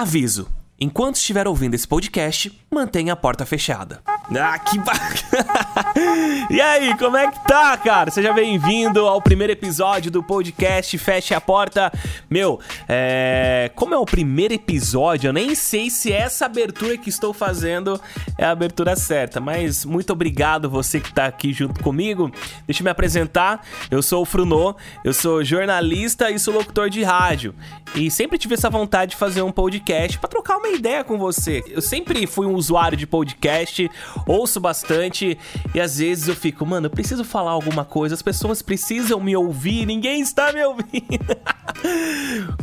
Aviso: enquanto estiver ouvindo esse podcast, mantenha a porta fechada. Ah, que bacana! e aí, como é que tá, cara? Seja bem-vindo ao primeiro episódio do podcast Feche a Porta. Meu, é... como é o primeiro episódio, eu nem sei se essa abertura que estou fazendo é a abertura certa, mas muito obrigado você que tá aqui junto comigo. Deixa eu me apresentar. Eu sou o Frunô, eu sou jornalista e sou locutor de rádio. E sempre tive essa vontade de fazer um podcast para trocar uma ideia com você. Eu sempre fui um usuário de podcast, ouço bastante e às vezes eu fico, mano, eu preciso falar alguma coisa, as pessoas precisam me ouvir, ninguém está me ouvindo.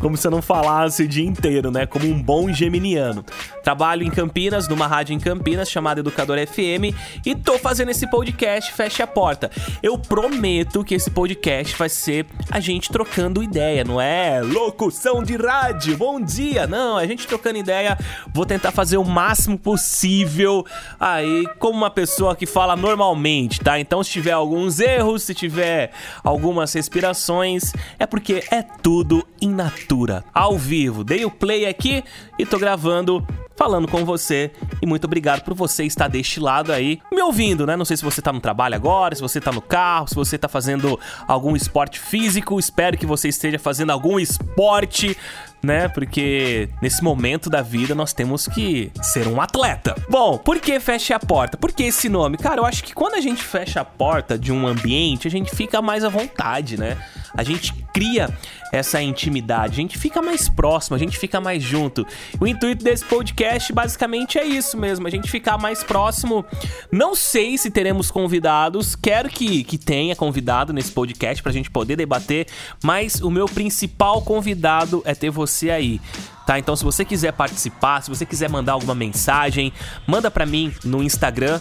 Como se eu não falasse o dia inteiro, né? Como um bom geminiano. Trabalho em Campinas, numa rádio em Campinas chamada Educador FM e tô fazendo esse podcast Feche a Porta. Eu prometo que esse podcast vai ser a gente trocando ideia, não é locução de rádio, bom dia, não, é a gente trocando ideia. Vou tentar fazer o máximo possível aí como uma pessoa que fala normalmente, tá? Então se tiver alguns erros, se tiver algumas respirações, é porque é tudo in natura, ao vivo. Dei o play aqui e tô gravando falando com você. E muito obrigado por você estar deste lado aí, me ouvindo, né? Não sei se você tá no trabalho agora, se você tá no carro, se você tá fazendo algum esporte físico. Espero que você esteja fazendo algum esporte né? Porque nesse momento da vida nós temos que ser um atleta. Bom, por que fecha a porta? Por que esse nome? Cara, eu acho que quando a gente fecha a porta de um ambiente, a gente fica mais à vontade, né? A gente cria essa intimidade, a gente fica mais próximo, a gente fica mais junto. O intuito desse podcast basicamente é isso mesmo, a gente ficar mais próximo. Não sei se teremos convidados, quero que, que tenha convidado nesse podcast pra gente poder debater, mas o meu principal convidado é ter você aí tá? Então se você quiser participar, se você quiser mandar alguma mensagem, manda para mim no Instagram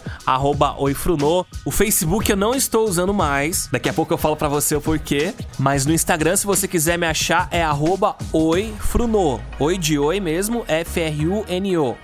@oifruno. O Facebook eu não estou usando mais. Daqui a pouco eu falo para você o porquê, mas no Instagram se você quiser me achar é @oifruno. Oi de oi mesmo, F R U N O,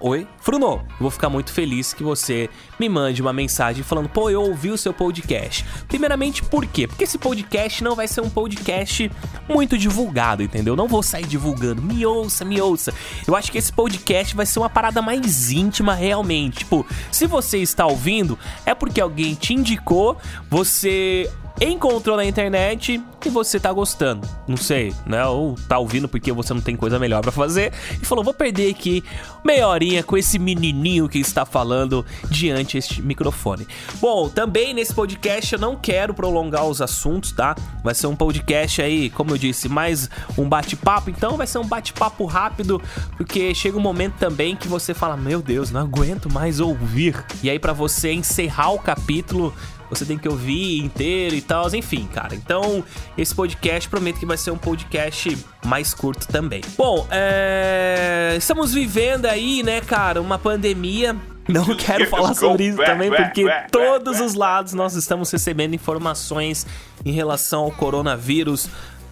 @oifruno. Eu vou ficar muito feliz que você me mande uma mensagem falando: "Pô, eu ouvi o seu podcast". Primeiramente, por quê? Porque esse podcast não vai ser um podcast muito divulgado, entendeu? Não vou sair divulgando. Me ouça, me ouça. Eu acho que esse podcast vai ser uma parada mais íntima realmente. Tipo, se você está ouvindo, é porque alguém te indicou, você encontrou na internet e você tá gostando. Não sei, né? Ou tá ouvindo porque você não tem coisa melhor para fazer e falou: vou perder aqui meia horinha com esse menininho que está falando diante este microfone. Bom, também nesse podcast eu não quero prolongar os assuntos, tá? Vai ser um podcast aí, como eu disse, mais um bate-papo. Então vai ser um bate-papo rápido, porque chega um momento também que você fala: meu Deus, não aguento mais ouvir. E aí, para você encerrar o capítulo você tem que ouvir inteiro e tal, enfim, cara. Então, esse podcast prometo que vai ser um podcast mais curto também. Bom, é... estamos vivendo aí, né, cara, uma pandemia não quero falar sobre isso também, porque todos os lados nós estamos recebendo informações em relação ao coronavírus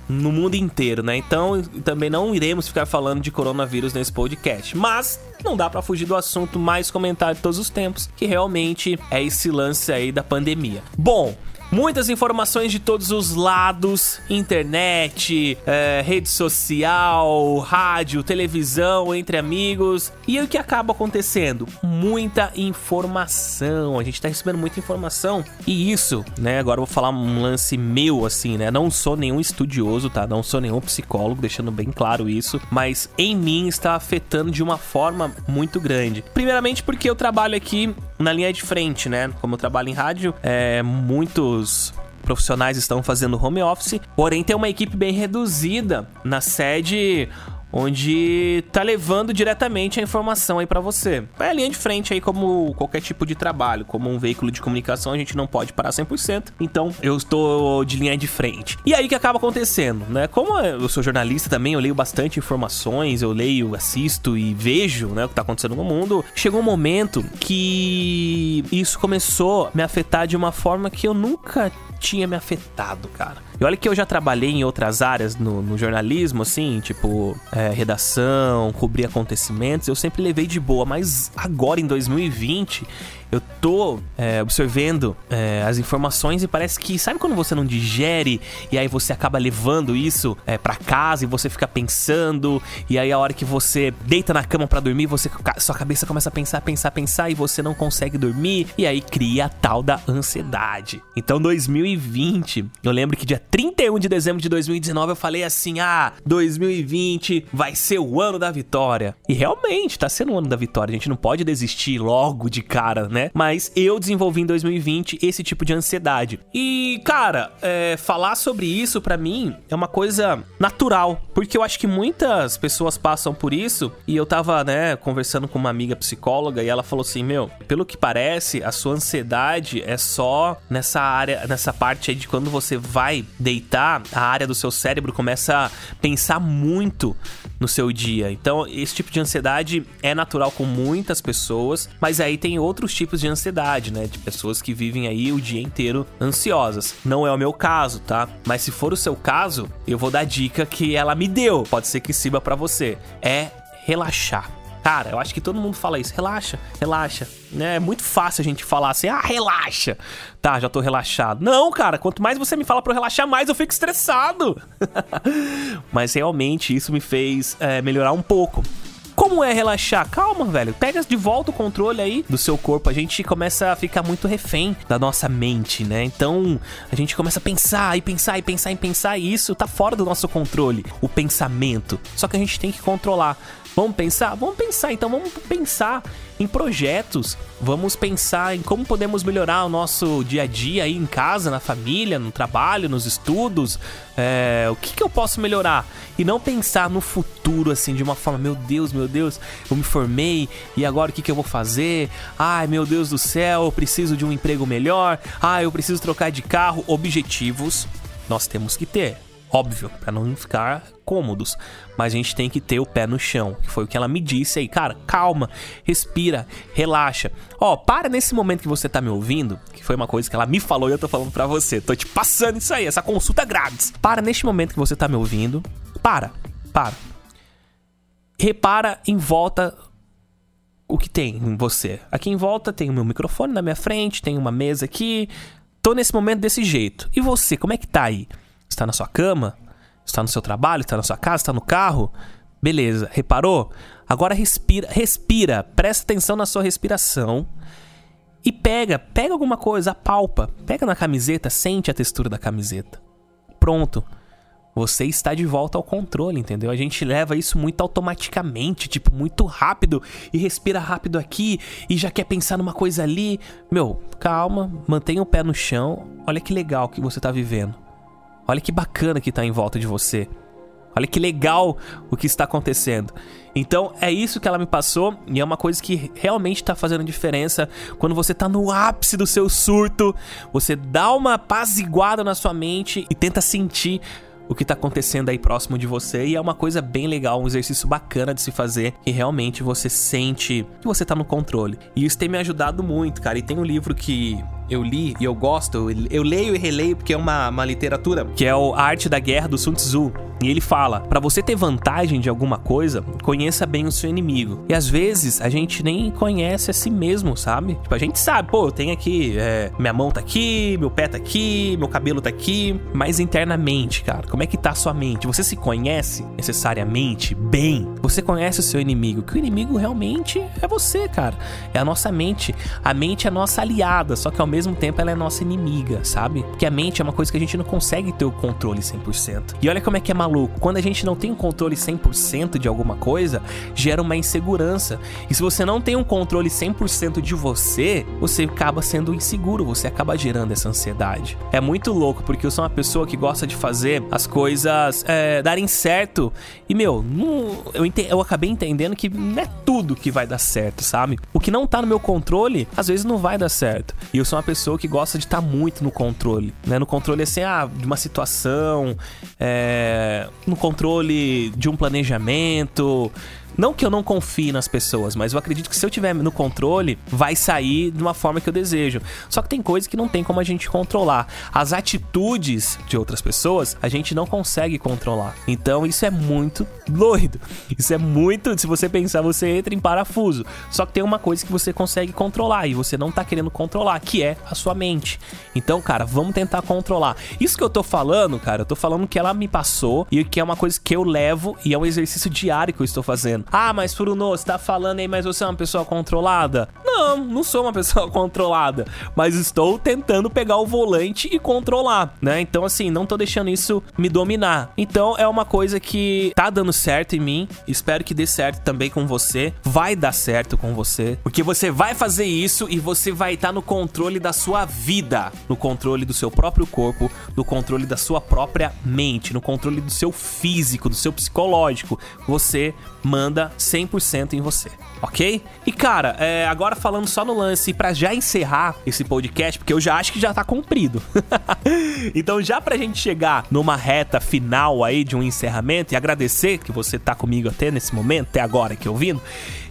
no mundo inteiro, né? Então, também não iremos ficar falando de coronavírus nesse podcast, mas não dá para fugir do assunto mais comentado de todos os tempos, que realmente é esse lance aí da pandemia. Bom, Muitas informações de todos os lados: internet, é, rede social, rádio, televisão, entre amigos. E o que acaba acontecendo? Muita informação. A gente tá recebendo muita informação. E isso, né? Agora eu vou falar um lance meu, assim, né? Não sou nenhum estudioso, tá? Não sou nenhum psicólogo, deixando bem claro isso. Mas em mim está afetando de uma forma muito grande. Primeiramente porque eu trabalho aqui na linha de frente, né? Como eu trabalho em rádio, é, muitos profissionais estão fazendo home office, porém tem uma equipe bem reduzida na sede onde tá levando diretamente a informação aí para você. É a linha de frente aí como qualquer tipo de trabalho, como um veículo de comunicação, a gente não pode parar 100%, então eu estou de linha de frente. E aí o que acaba acontecendo, né? Como eu sou jornalista também, eu leio bastante informações, eu leio, assisto e vejo, né, o que tá acontecendo no mundo. Chegou um momento que isso começou a me afetar de uma forma que eu nunca tinha me afetado, cara. E olha que eu já trabalhei em outras áreas no, no jornalismo, assim, tipo é, redação, cobrir acontecimentos, eu sempre levei de boa, mas agora em 2020 eu tô é, observando é, as informações e parece que, sabe quando você não digere e aí você acaba levando isso é, para casa e você fica pensando, e aí a hora que você deita na cama para dormir, você sua cabeça começa a pensar, pensar, pensar e você não consegue dormir, e aí cria a tal da ansiedade. Então 2020, eu lembro que dia 31 de dezembro de 2019 eu falei assim: "Ah, 2020 vai ser o ano da vitória". E realmente tá sendo o ano da vitória. A gente não pode desistir logo de cara, né? Mas eu desenvolvi em 2020 esse tipo de ansiedade. E, cara, é, falar sobre isso para mim é uma coisa natural, porque eu acho que muitas pessoas passam por isso. E eu tava, né, conversando com uma amiga psicóloga e ela falou assim: Meu, pelo que parece, a sua ansiedade é só nessa área, nessa parte aí de quando você vai deitar, a área do seu cérebro começa a pensar muito no seu dia. Então, esse tipo de ansiedade é natural com muitas pessoas, mas aí tem outros tipos de ansiedade, né? De pessoas que vivem aí o dia inteiro ansiosas. Não é o meu caso, tá? Mas se for o seu caso, eu vou dar dica que ela me deu. Pode ser que sirva para você. É relaxar. Cara, eu acho que todo mundo fala isso. Relaxa, relaxa. Né? É muito fácil a gente falar assim, ah, relaxa. Tá, já tô relaxado. Não, cara, quanto mais você me fala pra eu relaxar, mais eu fico estressado. Mas realmente isso me fez é, melhorar um pouco. Como é relaxar? Calma, velho. Pega de volta o controle aí do seu corpo. A gente começa a ficar muito refém da nossa mente, né? Então, a gente começa a pensar e pensar e pensar e pensar e isso tá fora do nosso controle, o pensamento. Só que a gente tem que controlar. Vamos pensar? Vamos pensar, então vamos pensar em projetos, vamos pensar em como podemos melhorar o nosso dia a dia aí em casa, na família, no trabalho, nos estudos. É, o que, que eu posso melhorar? E não pensar no futuro assim de uma forma, meu Deus, meu Deus, eu me formei e agora o que, que eu vou fazer? Ai, meu Deus do céu, eu preciso de um emprego melhor. Ai, eu preciso trocar de carro. Objetivos nós temos que ter óbvio, para não ficar cômodos, mas a gente tem que ter o pé no chão, que foi o que ela me disse aí, cara, calma, respira, relaxa. Ó, para nesse momento que você tá me ouvindo, que foi uma coisa que ela me falou e eu tô falando para você, tô te passando isso aí, essa consulta grátis. Para neste momento que você tá me ouvindo, para, para. Repara em volta o que tem em você. Aqui em volta tem o meu microfone na minha frente, tem uma mesa aqui. Tô nesse momento desse jeito. E você, como é que tá aí? Está na sua cama? Está no seu trabalho? Está na sua casa? Está no carro? Beleza, reparou? Agora respira, respira, presta atenção na sua respiração e pega, pega alguma coisa, apalpa, pega na camiseta, sente a textura da camiseta. Pronto. Você está de volta ao controle, entendeu? A gente leva isso muito automaticamente, tipo, muito rápido e respira rápido aqui e já quer pensar numa coisa ali. Meu, calma, mantenha o pé no chão. Olha que legal que você está vivendo. Olha que bacana que tá em volta de você. Olha que legal o que está acontecendo. Então é isso que ela me passou e é uma coisa que realmente está fazendo diferença quando você está no ápice do seu surto. Você dá uma apaziguada na sua mente e tenta sentir o que tá acontecendo aí próximo de você e é uma coisa bem legal, um exercício bacana de se fazer que realmente você sente que você tá no controle. E isso tem me ajudado muito, cara. E tem um livro que eu li e eu gosto, eu leio e releio porque é uma, uma literatura que é o Arte da Guerra do Sun Tzu. E ele fala: para você ter vantagem de alguma coisa, conheça bem o seu inimigo. E às vezes a gente nem conhece a si mesmo, sabe? Tipo, a gente sabe, pô, eu tenho aqui, é, minha mão tá aqui, meu pé tá aqui, meu cabelo tá aqui, mas internamente, cara, como é que tá a sua mente? Você se conhece necessariamente bem? Você conhece o seu inimigo? Que o inimigo realmente é você, cara. É a nossa mente. A mente é nossa aliada, só que ao mesmo tempo ela é nossa inimiga, sabe? Porque a mente é uma coisa que a gente não consegue ter o controle 100%. E olha como é que é maluco. Quando a gente não tem um controle 100% de alguma coisa, gera uma insegurança. E se você não tem um controle 100% de você, você acaba sendo inseguro, você acaba gerando essa ansiedade. É muito louco, porque eu sou uma pessoa que gosta de fazer as coisas é, darem certo. E, meu, não, eu, eu acabei entendendo que não é tudo que vai dar certo, sabe? O que não tá no meu controle, às vezes não vai dar certo. E eu sou uma pessoa que gosta de estar tá muito no controle, né? No controle assim, ah, de uma situação, é, no controle de um planejamento, não que eu não confie nas pessoas, mas eu acredito que se eu tiver no controle, vai sair de uma forma que eu desejo. Só que tem coisas que não tem como a gente controlar. As atitudes de outras pessoas, a gente não consegue controlar. Então isso é muito doido. Isso é muito. Se você pensar, você entra em parafuso. Só que tem uma coisa que você consegue controlar e você não tá querendo controlar, que é a sua mente. Então, cara, vamos tentar controlar. Isso que eu tô falando, cara, eu tô falando que ela me passou e que é uma coisa que eu levo e é um exercício diário que eu estou fazendo. Ah, mas Furuno, você tá falando aí, mas você é uma pessoa controlada? Não, não sou uma pessoa controlada, mas estou tentando pegar o volante e controlar, né? Então, assim, não tô deixando isso me dominar. Então, é uma coisa que tá dando certo em mim, espero que dê certo também com você. Vai dar certo com você, porque você vai fazer isso e você vai estar tá no controle da sua vida, no controle do seu próprio corpo, no controle da sua própria mente, no controle do seu físico, do seu psicológico. Você manda 100% em você, ok? E cara, é, agora falando só no lance, para já encerrar esse podcast, porque eu já acho que já tá cumprido. então, já pra gente chegar numa reta final aí de um encerramento e agradecer que você tá comigo até nesse momento, até agora aqui ouvindo,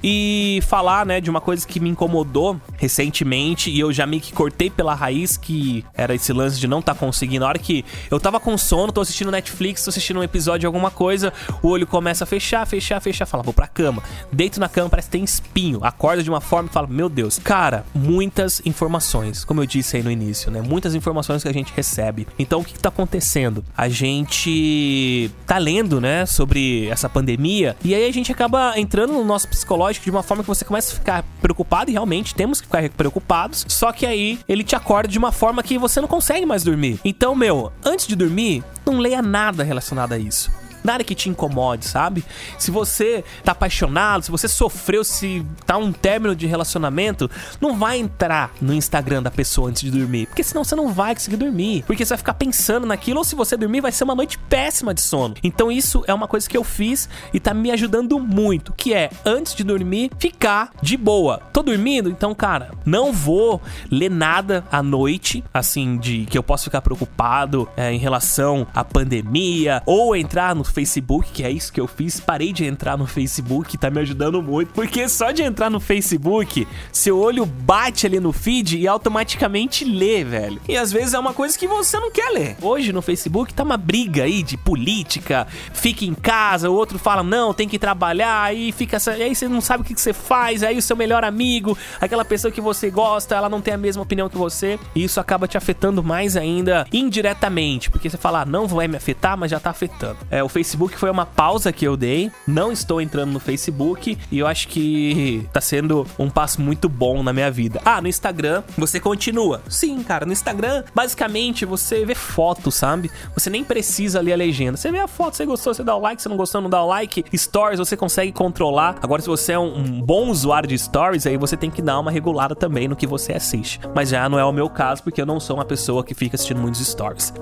e falar, né, de uma coisa que me incomodou recentemente e eu já meio que cortei pela raiz, que era esse lance de não tá conseguindo. Na hora que eu tava com sono, tô assistindo Netflix, tô assistindo um episódio de alguma coisa, o olho começa a fechar, fechar, fechar, fala, vou pra cama. Deito na cama, parece que tem espinho. Acorda de uma forma e fala, meu Deus. Cara, muitas informações, como eu disse aí no início, né? Muitas informações que a gente recebe. Então, o que, que tá acontecendo? A gente tá lendo, né, sobre essa pandemia e aí a gente acaba entrando no nosso psicológico psicológico de uma forma que você começa a ficar preocupado e realmente temos que ficar preocupados. Só que aí ele te acorda de uma forma que você não consegue mais dormir. Então, meu, antes de dormir, não leia nada relacionado a isso nada que te incomode, sabe? Se você tá apaixonado, se você sofreu, se tá um término de relacionamento, não vai entrar no Instagram da pessoa antes de dormir, porque senão você não vai conseguir dormir, porque você vai ficar pensando naquilo, ou se você dormir, vai ser uma noite péssima de sono. Então isso é uma coisa que eu fiz e tá me ajudando muito, que é antes de dormir, ficar de boa. Tô dormindo, então, cara, não vou ler nada à noite, assim, de que eu posso ficar preocupado é, em relação à pandemia, ou entrar no Facebook, que é isso que eu fiz. Parei de entrar no Facebook, tá me ajudando muito. Porque só de entrar no Facebook, seu olho bate ali no feed e automaticamente lê, velho. E às vezes é uma coisa que você não quer ler. Hoje no Facebook tá uma briga aí de política, fica em casa, o outro fala, não, tem que trabalhar, aí fica. Aí você não sabe o que você faz, aí o seu melhor amigo, aquela pessoa que você gosta, ela não tem a mesma opinião que você. E isso acaba te afetando mais ainda indiretamente. Porque você fala, ah, não vai me afetar, mas já tá afetando. É, o Facebook foi uma pausa que eu dei. Não estou entrando no Facebook e eu acho que tá sendo um passo muito bom na minha vida. Ah, no Instagram você continua. Sim, cara, no Instagram, basicamente você vê foto, sabe? Você nem precisa ler a legenda. Você vê a foto, você gostou, você dá o like, você não gostou, não dá o like. Stories você consegue controlar. Agora, se você é um, um bom usuário de stories, aí você tem que dar uma regulada também no que você assiste. Mas já não é o meu caso, porque eu não sou uma pessoa que fica assistindo muitos stories.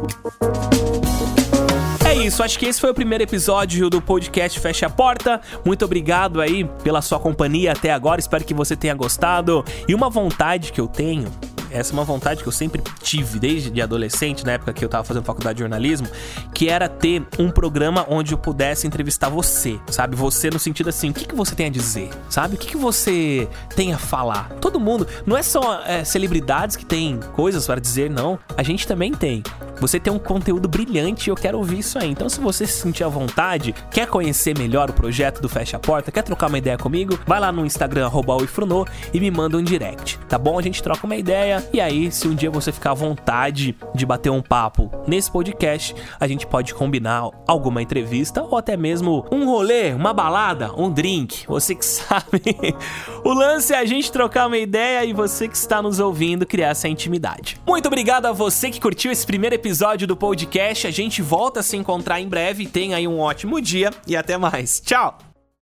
Isso, acho que esse foi o primeiro episódio do podcast Fecha a Porta. Muito obrigado aí pela sua companhia até agora, espero que você tenha gostado. E uma vontade que eu tenho essa é uma vontade que eu sempre tive desde adolescente, na época que eu tava fazendo faculdade de jornalismo, que era ter um programa onde eu pudesse entrevistar você, sabe? Você no sentido assim, o que, que você tem a dizer, sabe? O que, que você tem a falar? Todo mundo, não é só é, celebridades que têm coisas para dizer, não. A gente também tem. Você tem um conteúdo brilhante e eu quero ouvir isso aí. Então, se você se sentir à vontade, quer conhecer melhor o projeto do Fecha a Porta, quer trocar uma ideia comigo, vai lá no Instagram, @oifruno e me manda um direct, tá bom? A gente troca uma ideia e aí, se um dia você ficar à vontade de bater um papo nesse podcast, a gente pode combinar alguma entrevista ou até mesmo um rolê, uma balada, um drink. Você que sabe. o lance é a gente trocar uma ideia e você que está nos ouvindo criar essa intimidade. Muito obrigado a você que curtiu esse primeiro episódio do podcast. A gente volta a se encontrar em breve. Tenha aí um ótimo dia e até mais. Tchau!